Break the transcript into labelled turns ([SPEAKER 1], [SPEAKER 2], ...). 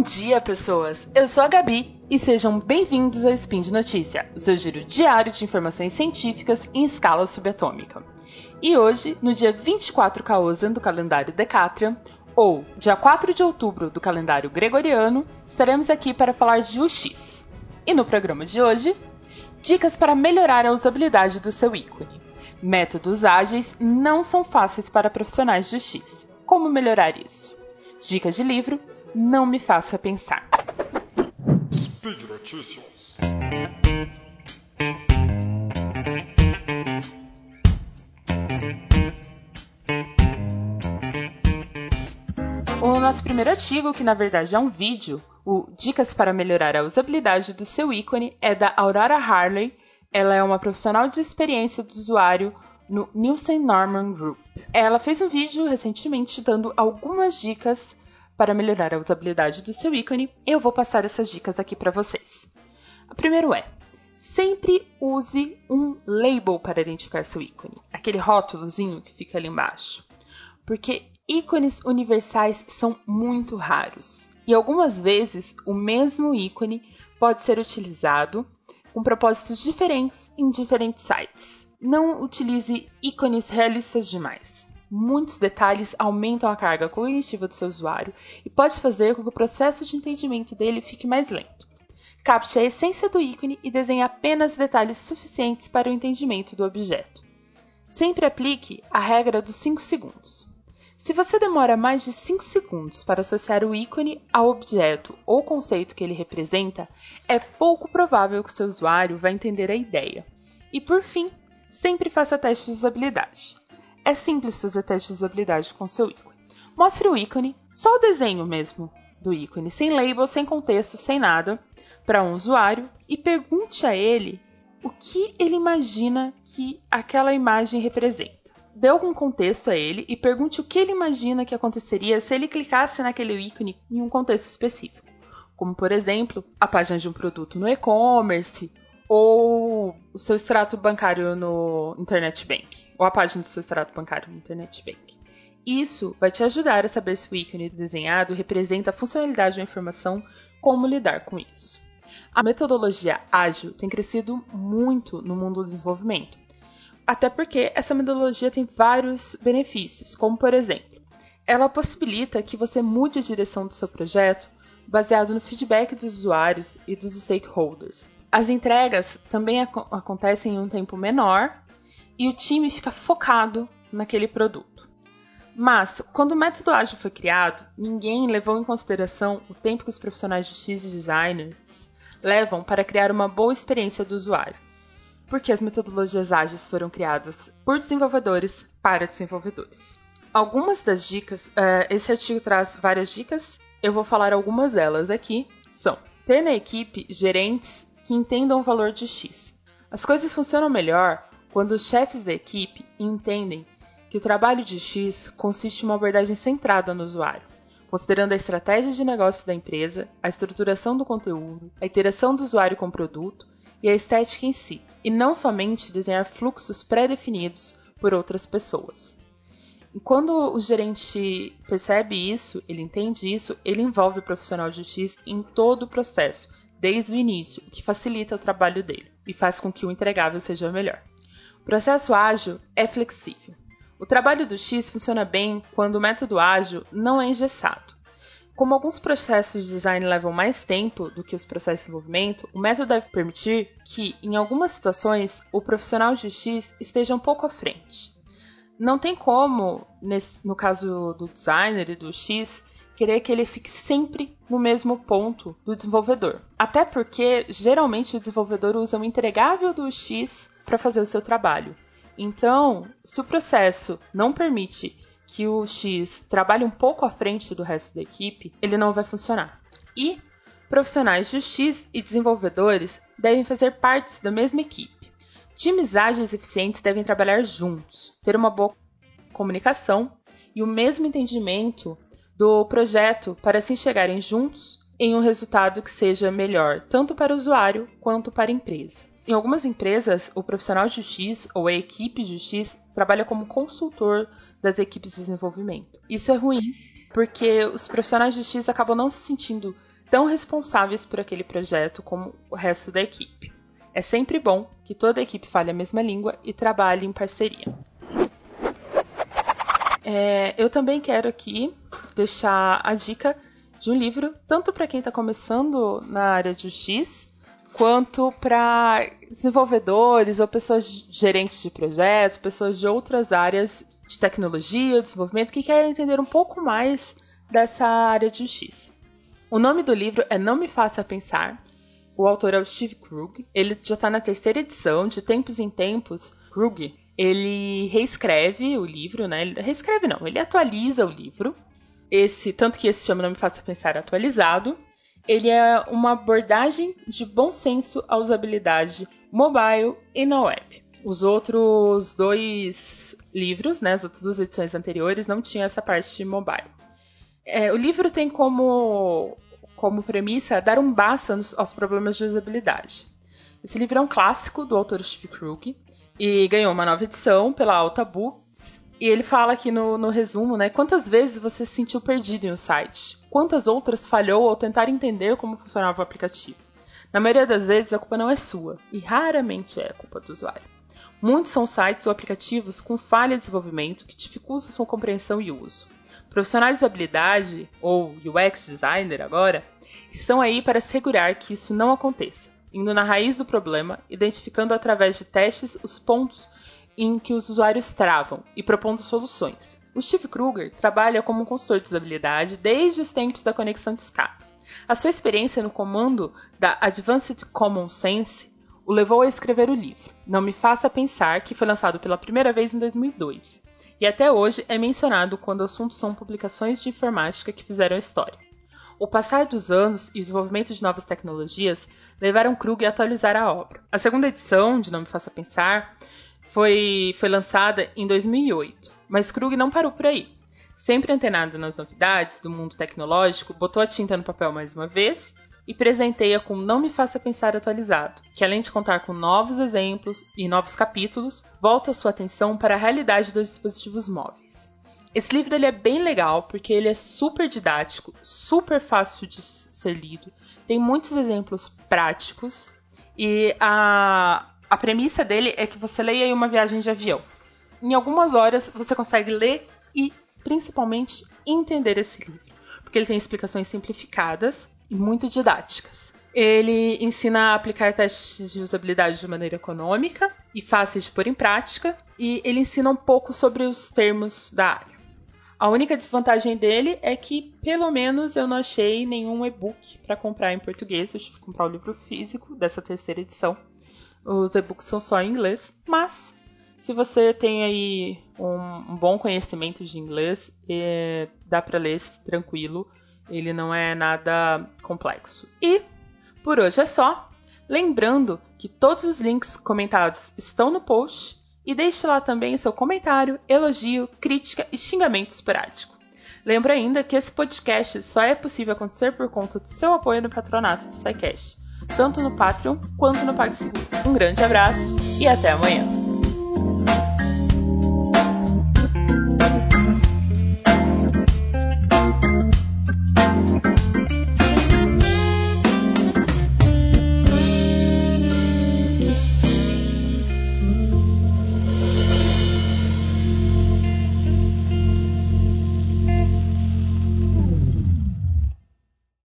[SPEAKER 1] Bom dia, pessoas! Eu sou a Gabi e sejam bem-vindos ao Spin de Notícia, o seu giro diário de informações científicas em escala subatômica. E hoje, no dia 24 Caosan do calendário Decatrian, ou dia 4 de outubro do calendário gregoriano, estaremos aqui para falar de UX. E no programa de hoje, dicas para melhorar a usabilidade do seu ícone. Métodos ágeis não são fáceis para profissionais de UX. Como melhorar isso? Dicas de livro Não Me Faça Pensar.
[SPEAKER 2] Speed Notícias.
[SPEAKER 1] O nosso primeiro artigo, que na verdade é um vídeo, o Dicas para melhorar a usabilidade do seu ícone, é da Aurora Harley. Ela é uma profissional de experiência do usuário no Nielsen Norman Group. Ela fez um vídeo recentemente dando algumas dicas para melhorar a usabilidade do seu ícone. Eu vou passar essas dicas aqui para vocês. O primeiro é: sempre use um label para identificar seu ícone, aquele rótulozinho que fica ali embaixo. Porque ícones universais são muito raros e algumas vezes o mesmo ícone pode ser utilizado com propósitos diferentes em diferentes sites. Não utilize ícones realistas demais. Muitos detalhes aumentam a carga cognitiva do seu usuário e pode fazer com que o processo de entendimento dele fique mais lento. Capte a essência do ícone e desenhe apenas detalhes suficientes para o entendimento do objeto. Sempre aplique a regra dos 5 segundos. Se você demora mais de 5 segundos para associar o ícone ao objeto ou conceito que ele representa, é pouco provável que seu usuário vai entender a ideia. E por fim, sempre faça testes de usabilidade. É simples fazer testes de usabilidade com seu ícone. Mostre o ícone, só o desenho mesmo do ícone, sem label, sem contexto, sem nada, para um usuário e pergunte a ele o que ele imagina que aquela imagem representa. Dê algum contexto a ele e pergunte o que ele imagina que aconteceria se ele clicasse naquele ícone em um contexto específico, como por exemplo, a página de um produto no e-commerce ou o seu extrato bancário no Internet Bank, ou a página do seu extrato bancário no Internet Bank. Isso vai te ajudar a saber se o ícone desenhado representa a funcionalidade da informação, como lidar com isso. A metodologia ágil tem crescido muito no mundo do desenvolvimento, até porque essa metodologia tem vários benefícios, como por exemplo, ela possibilita que você mude a direção do seu projeto baseado no feedback dos usuários e dos stakeholders. As entregas também ac acontecem em um tempo menor e o time fica focado naquele produto. Mas, quando o método ágil foi criado, ninguém levou em consideração o tempo que os profissionais de X e designers levam para criar uma boa experiência do usuário porque as metodologias ágeis foram criadas por desenvolvedores para desenvolvedores. Algumas das dicas, uh, esse artigo traz várias dicas, eu vou falar algumas delas aqui, são ter na equipe gerentes que entendam o valor de X. As coisas funcionam melhor quando os chefes da equipe entendem que o trabalho de X consiste em uma abordagem centrada no usuário, considerando a estratégia de negócio da empresa, a estruturação do conteúdo, a interação do usuário com o produto e a estética em si, e não somente desenhar fluxos pré-definidos por outras pessoas. E quando o gerente percebe isso, ele entende isso, ele envolve o profissional de X em todo o processo, desde o início, o que facilita o trabalho dele e faz com que o entregável seja melhor. Processo ágil é flexível. O trabalho do X funciona bem quando o método ágil não é engessado. Como alguns processos de design levam mais tempo do que os processos de desenvolvimento, o método deve permitir que, em algumas situações, o profissional de X esteja um pouco à frente. Não tem como, nesse, no caso do designer e do X, querer que ele fique sempre no mesmo ponto do desenvolvedor. Até porque, geralmente, o desenvolvedor usa o entregável do X para fazer o seu trabalho. Então, se o processo não permite que o X trabalhe um pouco à frente do resto da equipe, ele não vai funcionar. E profissionais de X e desenvolvedores devem fazer parte da mesma equipe. Times ágeis e eficientes devem trabalhar juntos, ter uma boa comunicação e o mesmo entendimento do projeto para assim chegarem juntos em um resultado que seja melhor tanto para o usuário quanto para a empresa. Em algumas empresas, o profissional de X ou a equipe de X trabalha como consultor das equipes de desenvolvimento. Isso é ruim, porque os profissionais de X acabam não se sentindo tão responsáveis por aquele projeto como o resto da equipe. É sempre bom que toda a equipe fale a mesma língua e trabalhe em parceria. É, eu também quero aqui deixar a dica de um livro, tanto para quem está começando na área de UX, quanto para desenvolvedores ou pessoas gerentes de projetos, pessoas de outras áreas de tecnologia, desenvolvimento, que querem entender um pouco mais dessa área de UX. O nome do livro é Não Me Faça Pensar. O autor é o Steve Krug. Ele já está na terceira edição. De tempos em tempos, Krug ele reescreve o livro, né? Ele reescreve não, ele atualiza o livro. Esse tanto que esse chama Não Me Faça Pensar atualizado. Ele é uma abordagem de bom senso à usabilidade mobile e na web. Os outros dois livros, né, as outras duas edições anteriores, não tinham essa parte de mobile. É, o livro tem como, como premissa dar um basta nos, aos problemas de usabilidade. Esse livro é um clássico do autor Steve Krug e ganhou uma nova edição pela Alta Books. E ele fala aqui no, no resumo, né? Quantas vezes você se sentiu perdido em um site? Quantas outras falhou ao tentar entender como funcionava o aplicativo? Na maioria das vezes a culpa não é sua, e raramente é a culpa do usuário. Muitos são sites ou aplicativos com falha de desenvolvimento que dificultam sua compreensão e uso. Profissionais de habilidade, ou UX designer agora, estão aí para assegurar que isso não aconteça, indo na raiz do problema, identificando através de testes os pontos em que os usuários travam e propondo soluções. O Steve Kruger trabalha como consultor de usabilidade desde os tempos da conexão de escape. A sua experiência no comando da Advanced Common Sense o levou a escrever o livro Não Me Faça Pensar, que foi lançado pela primeira vez em 2002 e até hoje é mencionado quando assuntos são publicações de informática que fizeram história. O passar dos anos e o desenvolvimento de novas tecnologias levaram Krug a atualizar a obra. A segunda edição, de Não Me Faça Pensar, foi, foi lançada em 2008, mas Krug não parou por aí. Sempre antenado nas novidades do mundo tecnológico, botou a tinta no papel mais uma vez e presenteia com Não Me Faça Pensar atualizado, que além de contar com novos exemplos e novos capítulos, volta sua atenção para a realidade dos dispositivos móveis. Esse livro ele é bem legal porque ele é super didático, super fácil de ser lido, tem muitos exemplos práticos e a, a premissa dele é que você leia em uma viagem de avião. Em algumas horas você consegue ler e principalmente entender esse livro, porque ele tem explicações simplificadas e muito didáticas. Ele ensina a aplicar testes de usabilidade de maneira econômica e fácil de pôr em prática, e ele ensina um pouco sobre os termos da área. A única desvantagem dele é que, pelo menos, eu não achei nenhum e-book para comprar em português. Eu tive que comprar o livro físico dessa terceira edição. Os e-books são só em inglês, mas se você tem aí um, um bom conhecimento de inglês, é, dá para ler tranquilo ele não é nada complexo. E por hoje é só. Lembrando que todos os links comentados estão no post e deixe lá também seu comentário, elogio, crítica e xingamento esporádico. Lembro ainda que esse podcast só é possível acontecer por conta do seu apoio no patronato do SciCast, tanto no Patreon quanto no PagSeguro. Um grande abraço e até amanhã!